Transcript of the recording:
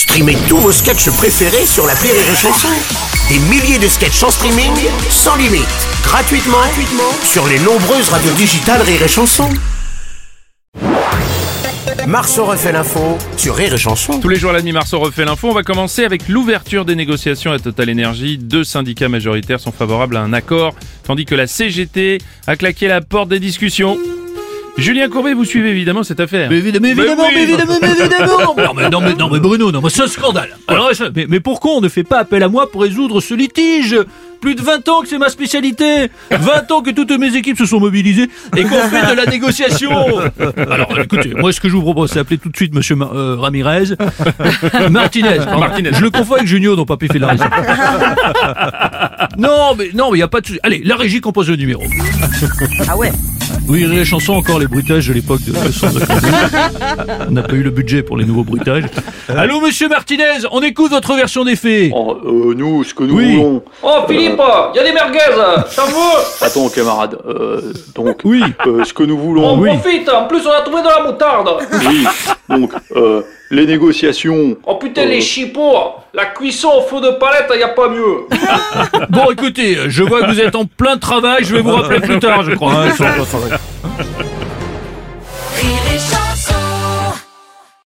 Streamez tous vos sketchs préférés sur la Rire et Chanson. Des milliers de sketchs en streaming, sans limite, gratuitement, gratuitement sur les nombreuses radios digitales Rire et Chanson. Marceau refait l'info sur Rire et Chanson. Tous les jours à la Marceau refait l'info. On va commencer avec l'ouverture des négociations à Total Energy. Deux syndicats majoritaires sont favorables à un accord, tandis que la CGT a claqué la porte des discussions. Julien Courbet, vous suivez évidemment cette affaire. Mais évidemment, mais évidemment, oui. mais évidemment, mais évidemment non mais, non mais, non mais Bruno, non mais c'est un scandale Alors, mais, mais pourquoi on ne fait pas appel à moi pour résoudre ce litige? Plus de 20 ans que c'est ma spécialité 20 ans que toutes mes équipes se sont mobilisées et qu'on fait de la négociation Alors écoutez, moi ce que je vous propose c'est appeler tout de suite monsieur Ma- euh, Ramirez Martinez, pardon. Martinez. Je le confonds avec Junio dont Papy fait la raison. non mais non mais il y a pas de souci. Allez, la régie compose le numéro. Ah ouais Oui, les chansons, encore les bruitages de l'époque de de. On n'a pas eu le budget pour les nouveaux bruitages. Allô, monsieur Martinez, on écoute votre version des faits. Oh, euh, nous, ce que nous Oui. voulons. Oh Philippe, il y a des merguez, ça vous Attends, camarade. euh, donc, Oui. euh, ce que nous On voulons. Oui. profite, en plus on a trouvé de la moutarde Oui. Donc, euh, les négociations. Oh putain Euh. les chipots, la cuisson au feu de palette, y a pas mieux Bon, écoutez, je vois que vous êtes en plein travail, je vais vous rappeler plus tard, je crois. hein.